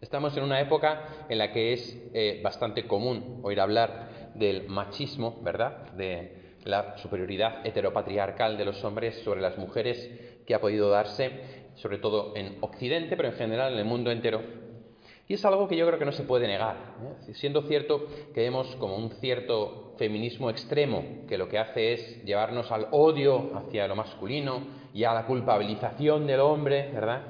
Estamos en una época en la que es eh, bastante común oír hablar del machismo, ¿verdad? De la superioridad heteropatriarcal de los hombres sobre las mujeres que ha podido darse, sobre todo en Occidente, pero en general en el mundo entero. Y es algo que yo creo que no se puede negar. ¿eh? Siendo cierto que vemos como un cierto feminismo extremo, que lo que hace es llevarnos al odio hacia lo masculino y a la culpabilización del hombre, ¿verdad?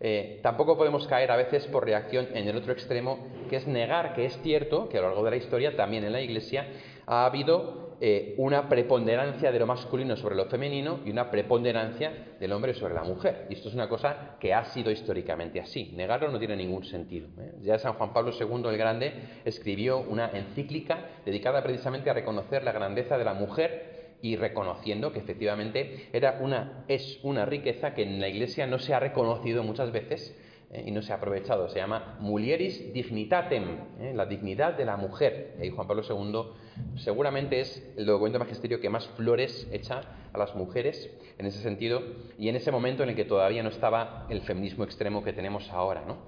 Eh, tampoco podemos caer a veces por reacción en el otro extremo, que es negar que es cierto que a lo largo de la historia, también en la Iglesia, ha habido eh, una preponderancia de lo masculino sobre lo femenino y una preponderancia del hombre sobre la mujer. Y esto es una cosa que ha sido históricamente así. Negarlo no tiene ningún sentido. ¿eh? Ya San Juan Pablo II el Grande escribió una encíclica dedicada precisamente a reconocer la grandeza de la mujer y reconociendo que efectivamente era una, es una riqueza que en la Iglesia no se ha reconocido muchas veces eh, y no se ha aprovechado. Se llama mulieris dignitatem, eh, la dignidad de la mujer. Y Juan Pablo II seguramente es el documento magisterio que más flores echa a las mujeres en ese sentido y en ese momento en el que todavía no estaba el feminismo extremo que tenemos ahora. ¿no?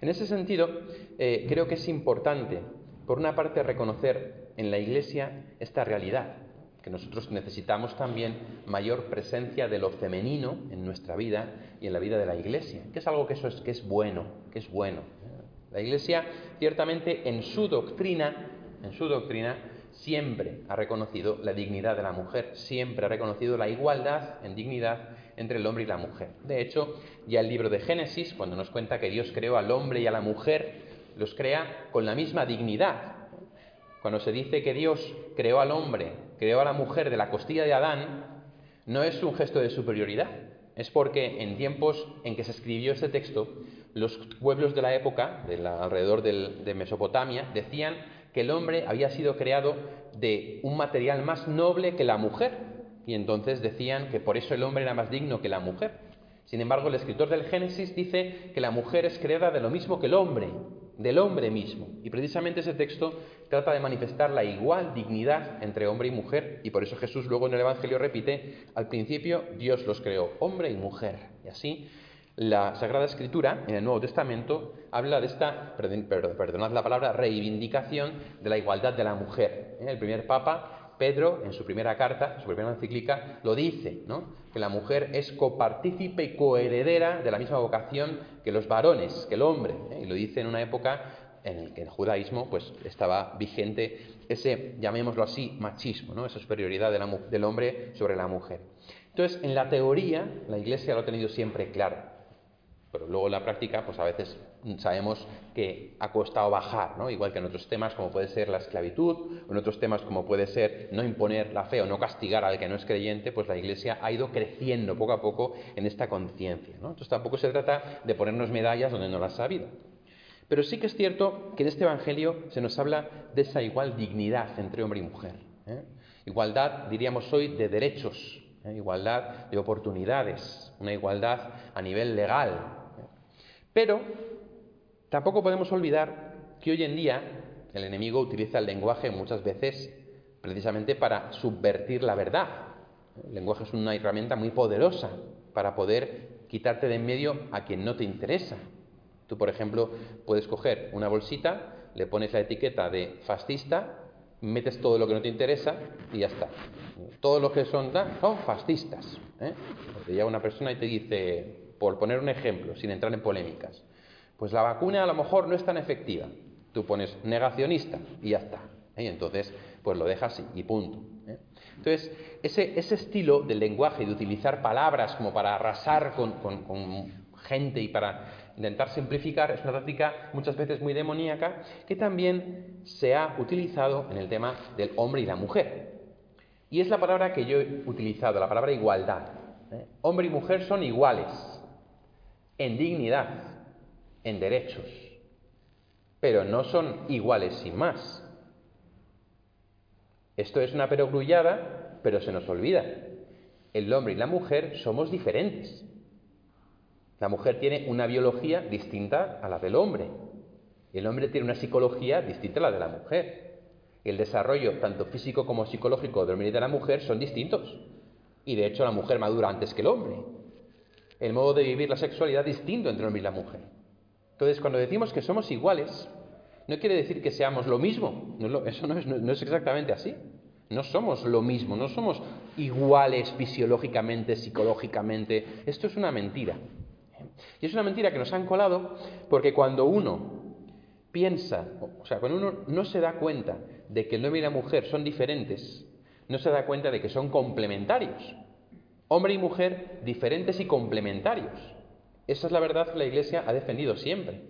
En ese sentido, eh, creo que es importante, por una parte, reconocer en la Iglesia esta realidad que nosotros necesitamos también mayor presencia de lo femenino en nuestra vida y en la vida de la Iglesia, que es algo que, eso es, que es bueno, que es bueno. La Iglesia ciertamente en su doctrina, en su doctrina siempre ha reconocido la dignidad de la mujer, siempre ha reconocido la igualdad en dignidad entre el hombre y la mujer. De hecho, ya el libro de Génesis, cuando nos cuenta que Dios creó al hombre y a la mujer, los crea con la misma dignidad, cuando se dice que Dios creó al hombre, creó a la mujer de la costilla de Adán, no es un gesto de superioridad, es porque en tiempos en que se escribió este texto, los pueblos de la época, de alrededor de Mesopotamia, decían que el hombre había sido creado de un material más noble que la mujer, y entonces decían que por eso el hombre era más digno que la mujer. Sin embargo, el escritor del Génesis dice que la mujer es creada de lo mismo que el hombre, del hombre mismo. Y precisamente ese texto trata de manifestar la igual dignidad entre hombre y mujer. Y por eso Jesús luego en el Evangelio repite, al principio Dios los creó, hombre y mujer. Y así la Sagrada Escritura en el Nuevo Testamento habla de esta, perdonad la palabra, reivindicación de la igualdad de la mujer. ¿eh? El primer Papa Pedro, en su primera carta, su primera encíclica, lo dice, ¿no? que la mujer es copartícipe y coheredera de la misma vocación que los varones, que el hombre. ¿eh? Y lo dice en una época en la que el judaísmo pues, estaba vigente ese, llamémoslo así, machismo, ¿no? esa superioridad del hombre sobre la mujer. Entonces, en la teoría, la Iglesia lo ha tenido siempre claro. Pero luego en la práctica, pues a veces sabemos que ha costado bajar. Igual que en otros temas como puede ser la esclavitud, en otros temas como puede ser no imponer la fe o no castigar al que no es creyente, pues la Iglesia ha ido creciendo poco a poco en esta conciencia. Entonces tampoco se trata de ponernos medallas donde no las ha habido. Pero sí que es cierto que en este Evangelio se nos habla de esa igual dignidad entre hombre y mujer. ¿eh? Igualdad, diríamos hoy, de derechos, ¿eh? igualdad de oportunidades, una igualdad a nivel legal, pero tampoco podemos olvidar que hoy en día el enemigo utiliza el lenguaje muchas veces precisamente para subvertir la verdad. El lenguaje es una herramienta muy poderosa para poder quitarte de en medio a quien no te interesa. Tú, por ejemplo, puedes coger una bolsita, le pones la etiqueta de fascista, metes todo lo que no te interesa y ya está. Todos los que son, son fascistas. ¿eh? Porque llega una persona y te dice, por poner un ejemplo, sin entrar en polémicas, pues la vacuna a lo mejor no es tan efectiva. Tú pones negacionista y ya está. ¿eh? Y entonces, pues lo dejas así y punto. ¿eh? Entonces, ese, ese, estilo del lenguaje, de utilizar palabras como para arrasar con, con gente y para intentar simplificar, es una táctica muchas veces muy demoníaca que también se ha utilizado en el tema del hombre y la mujer. Y es la palabra que yo he utilizado, la palabra igualdad. ¿eh? Hombre y mujer son iguales en dignidad, en derechos, pero no son iguales sin más. Esto es una perogrullada, pero se nos olvida. El hombre y la mujer somos diferentes. La mujer tiene una biología distinta a la del hombre. El hombre tiene una psicología distinta a la de la mujer. El desarrollo, tanto físico como psicológico del hombre y de la mujer, son distintos. Y de hecho la mujer madura antes que el hombre el modo de vivir la sexualidad distinto entre el hombre y la mujer. Entonces, cuando decimos que somos iguales, no quiere decir que seamos lo mismo. eso no es, exactamente así. No somos lo mismo, no somos iguales fisiológicamente, psicológicamente. Esto es una mentira. Y es una mentira que nos han colado porque cuando uno piensa, o sea, cuando uno no se da cuenta de que el hombre y la mujer son diferentes, no se da cuenta de que son complementarios. Hombre y mujer diferentes y complementarios. Esa es la verdad que la Iglesia ha defendido siempre.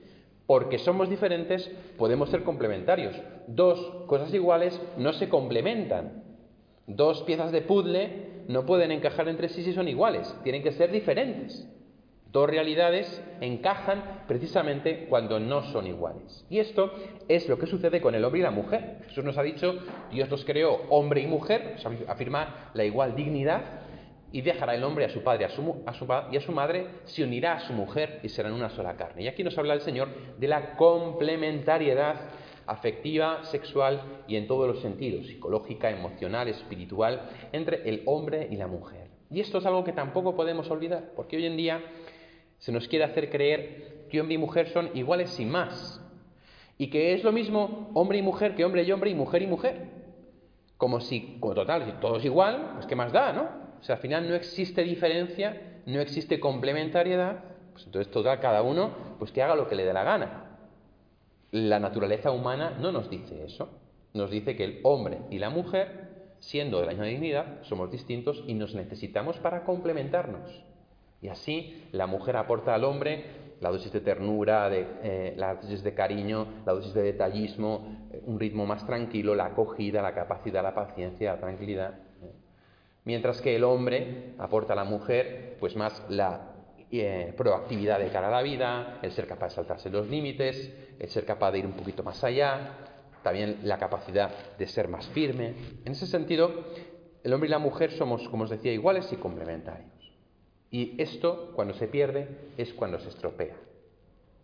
Porque somos diferentes, podemos ser complementarios. Dos cosas iguales no se complementan. Dos piezas de puzzle no pueden encajar entre sí si son iguales, tienen que ser diferentes. Dos realidades encajan precisamente cuando no son iguales. Y esto es lo que sucede con el hombre y la mujer. Jesús nos ha dicho, Dios los creó hombre y mujer, afirma la igual dignidad, y dejará el hombre a su padre a su, y a su madre, se unirá a su mujer y serán una sola carne. Y aquí nos habla el Señor de la complementariedad afectiva, sexual y en todos los sentidos, psicológica, emocional, espiritual, entre el hombre y la mujer. Y esto es algo que tampoco podemos olvidar, porque hoy en día se nos quiere hacer creer que hombre y mujer son iguales sin más. Y que es lo mismo hombre y mujer que hombre y hombre y mujer y mujer. Como si, como total, si todo es igual, pues qué más da, ¿no? O sea, al final no existe diferencia, no existe complementariedad, pues entonces total, cada uno, pues que haga lo que le dé la gana. La naturaleza humana no nos dice eso. Nos dice que el hombre y la mujer, siendo de la misma dignidad, somos distintos y nos necesitamos para complementarnos. Y así la mujer aporta al hombre la dosis de ternura, eh, la dosis de cariño, la dosis de detallismo, eh, un ritmo más tranquilo, la acogida, la capacidad, la paciencia, la tranquilidad. ¿Eh? Mientras que el hombre aporta a la mujer pues más la proactividad de cara a la vida, el ser capaz de saltarse los límites, el ser capaz de ir un poquito más allá, también la capacidad de ser más firme. En ese sentido, el hombre y la mujer somos, como os decía, iguales y complementarios. Y esto, cuando se pierde, es cuando se estropea.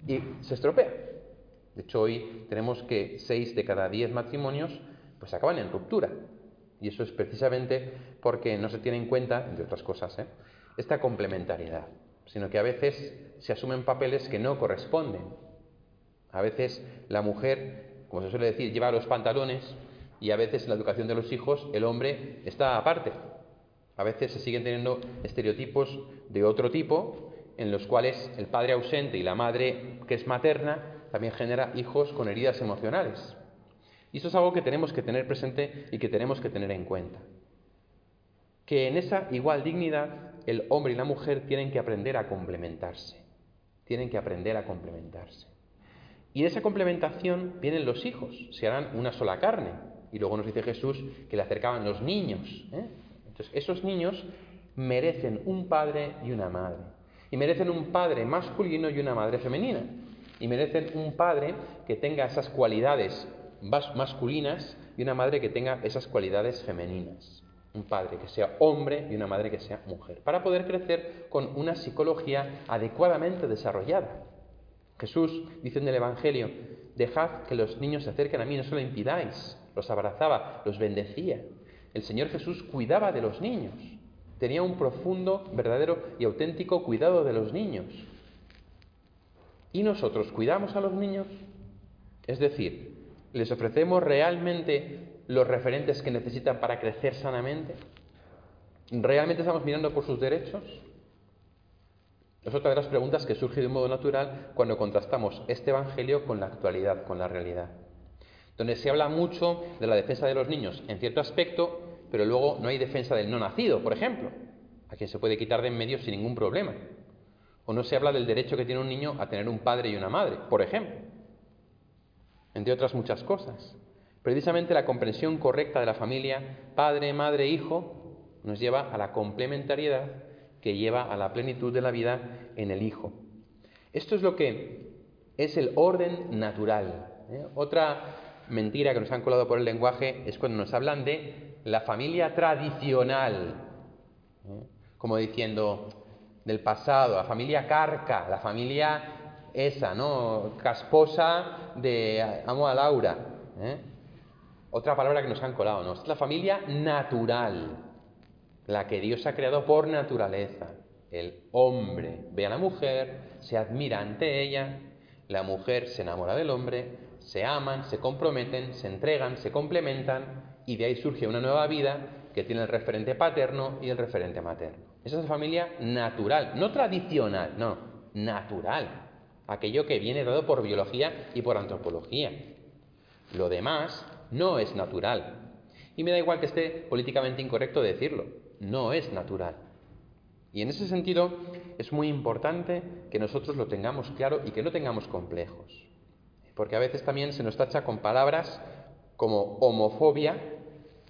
Y se estropea. De hecho, hoy tenemos que seis de cada diez matrimonios pues acaban en ruptura. Y eso es precisamente porque no se tiene en cuenta, entre otras cosas, ¿eh? esta complementariedad, sino que a veces se asumen papeles que no corresponden. A veces la mujer, como se suele decir, lleva los pantalones y a veces en la educación de los hijos el hombre está aparte. A veces se siguen teniendo estereotipos de otro tipo, en los cuales el padre ausente y la madre que es materna también genera hijos con heridas emocionales. Y eso es algo que tenemos que tener presente y que tenemos que tener en cuenta. Que en esa igual dignidad el hombre y la mujer tienen que aprender a complementarse. Tienen que aprender a complementarse. Y de esa complementación vienen los hijos, se harán una sola carne. Y luego nos dice Jesús que le acercaban los niños. ¿eh? Entonces, esos niños merecen un padre y una madre. Y merecen un padre masculino y una madre femenina. Y merecen un padre que tenga esas cualidades masculinas y una madre que tenga esas cualidades femeninas. Un padre que sea hombre y una madre que sea mujer. Para poder crecer con una psicología adecuadamente desarrollada. Jesús dice en el Evangelio, dejad que los niños se acerquen a mí, no se lo impidáis. Los abrazaba, los bendecía. El Señor Jesús cuidaba de los niños, tenía un profundo, verdadero y auténtico cuidado de los niños. ¿Y nosotros cuidamos a los niños? Es decir, ¿les ofrecemos realmente los referentes que necesitan para crecer sanamente? ¿Realmente estamos mirando por sus derechos? Es otra de las preguntas que surge de un modo natural cuando contrastamos este Evangelio con la actualidad, con la realidad donde se habla mucho de la defensa de los niños en cierto aspecto, pero luego no hay defensa del no nacido, por ejemplo, a quien se puede quitar de en medio sin ningún problema. O no se habla del derecho que tiene un niño a tener un padre y una madre, por ejemplo. Entre otras muchas cosas. Precisamente la comprensión correcta de la familia, padre, madre, hijo, nos lleva a la complementariedad que lleva a la plenitud de la vida en el hijo. Esto es lo que es el orden natural. ¿eh? Otra mentira que nos han colado por el lenguaje es cuando nos hablan de la familia tradicional, ¿eh? como diciendo del pasado, la familia carca, la familia esa, ¿no? Casposa de amo a Laura. ¿eh? Otra palabra que nos han colado, ¿no? Es la familia natural, la que Dios ha creado por naturaleza. El hombre ve a la mujer, se admira ante ella, La mujer se enamora del hombre, se aman, se comprometen, se entregan, se complementan y de ahí surge una nueva vida que tiene el referente paterno y el referente materno. Esa es la familia natural, no tradicional, no, natural. Aquello que viene dado por biología y por antropología. Lo demás no es natural. Y me da igual que esté políticamente incorrecto decirlo, no es natural. Y en ese sentido es muy importante que nosotros lo tengamos claro y que no tengamos complejos. Porque a veces también se nos tacha con palabras como homofobia,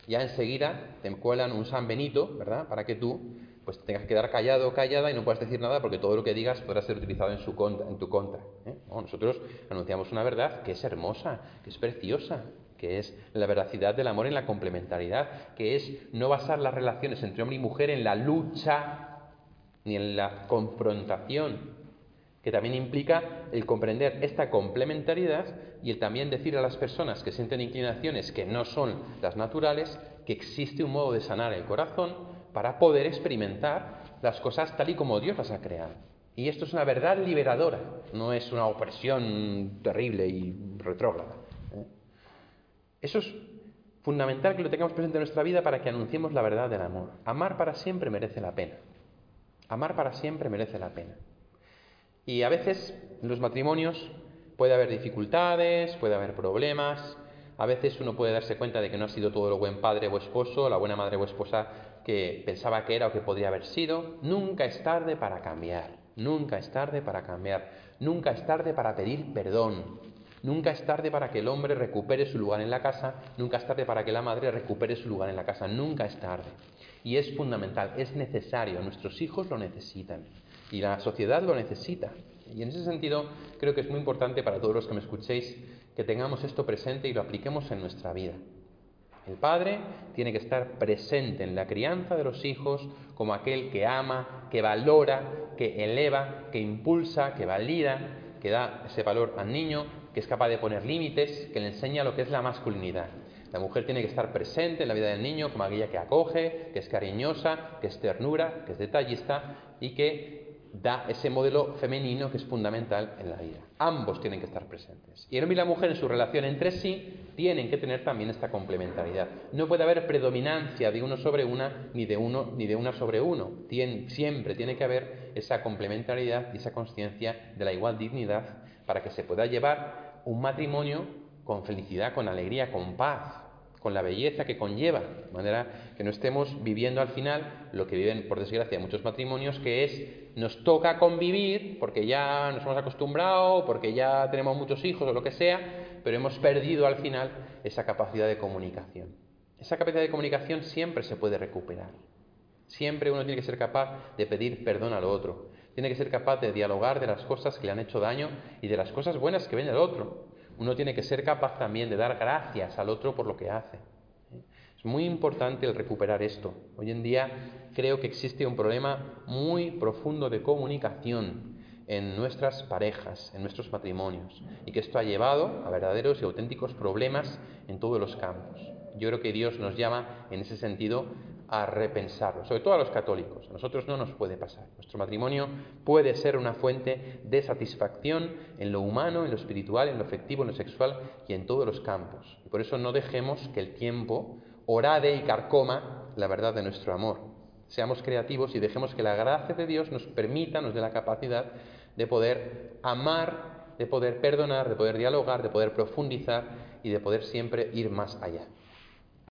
ya enseguida te cuelan un San Benito, ¿verdad? Para que tú pues tengas que quedar callado o callada y no puedas decir nada porque todo lo que digas podrá ser utilizado en, tu contra. ¿eh? nosotros anunciamos una verdad que es hermosa, que es preciosa, que es la veracidad del amor en la complementariedad, que es no basar las relaciones entre hombre y mujer en la lucha ni en la confrontación, que también implica el comprender esta complementariedad y el también decir a las personas que sienten inclinaciones que no son las naturales que existe un modo de sanar el corazón para poder experimentar las cosas tal y como Dios las ha creado. Y esto es una verdad liberadora, no es una opresión terrible y retrógrada. ¿eh? Eso es fundamental que lo tengamos presente en nuestra vida para que anunciemos la verdad del amor. Amar para siempre merece la pena. Amar para siempre merece la pena. Y a veces en los matrimonios puede haber dificultades, puede haber problemas, a veces uno puede darse cuenta de que no ha sido todo lo buen padre o esposo, la buena madre o esposa que pensaba que era o que podría haber sido. Nunca es tarde para cambiar, nunca es tarde para cambiar, nunca es tarde para pedir perdón, nunca es tarde para que el hombre recupere su lugar en la casa, nunca es tarde para que la madre recupere su lugar en la casa, nunca es tarde. Y es fundamental, es necesario, nuestros hijos lo necesitan y la sociedad lo necesita. Y en ese sentido creo que es muy importante para todos los que me escuchéis que tengamos esto presente y lo apliquemos en nuestra vida. El padre tiene que estar presente en la crianza de los hijos como aquel que ama, que valora, que eleva, que impulsa, que valida, que da ese valor al niño, que es capaz de poner límites, que le enseña lo que es la masculinidad. La mujer tiene que estar presente en la vida del niño como aquella que acoge, que es cariñosa, que es ternura, que es detallista y que da ese modelo femenino que es fundamental en la vida. Ambos tienen que estar presentes. Y el hombre y la mujer en su relación entre sí tienen que tener también esta complementariedad. No puede haber predominancia de uno sobre una ni de uno ni de una sobre uno. siempre tiene que haber esa complementariedad y esa conciencia de la igual dignidad para que se pueda llevar un matrimonio con felicidad, con alegría, con paz, con la belleza que conlleva, de manera que no estemos viviendo al final lo que viven, por desgracia, muchos matrimonios, que es nos toca convivir porque ya nos hemos acostumbrado, porque ya tenemos muchos hijos o lo que sea, pero hemos perdido al final esa capacidad de comunicación. Esa capacidad de comunicación siempre se puede recuperar. Siempre uno tiene que ser capaz de pedir perdón al otro. Tiene que ser capaz de dialogar de las cosas que le han hecho daño y de las cosas buenas que ven del otro uno tiene que ser capaz también de dar gracias al otro por lo que hace. Es muy importante el recuperar esto. Hoy en día creo que existe un problema muy profundo de comunicación en nuestras parejas, en nuestros matrimonios, y que esto ha llevado a verdaderos y auténticos problemas en todos los campos. Yo creo que Dios nos llama en ese sentido a repensarlo, sobre todo a los católicos. A nosotros no nos puede pasar. Nuestro matrimonio puede ser una fuente de satisfacción en lo humano, en lo espiritual, en lo afectivo, en lo sexual y en todos los campos. Y por eso no dejemos que el tiempo orade y carcoma la verdad de nuestro amor. Seamos creativos y dejemos que la gracia de Dios nos permita, nos dé la capacidad de poder amar, de poder perdonar, de poder dialogar, de poder profundizar y de poder siempre ir más allá.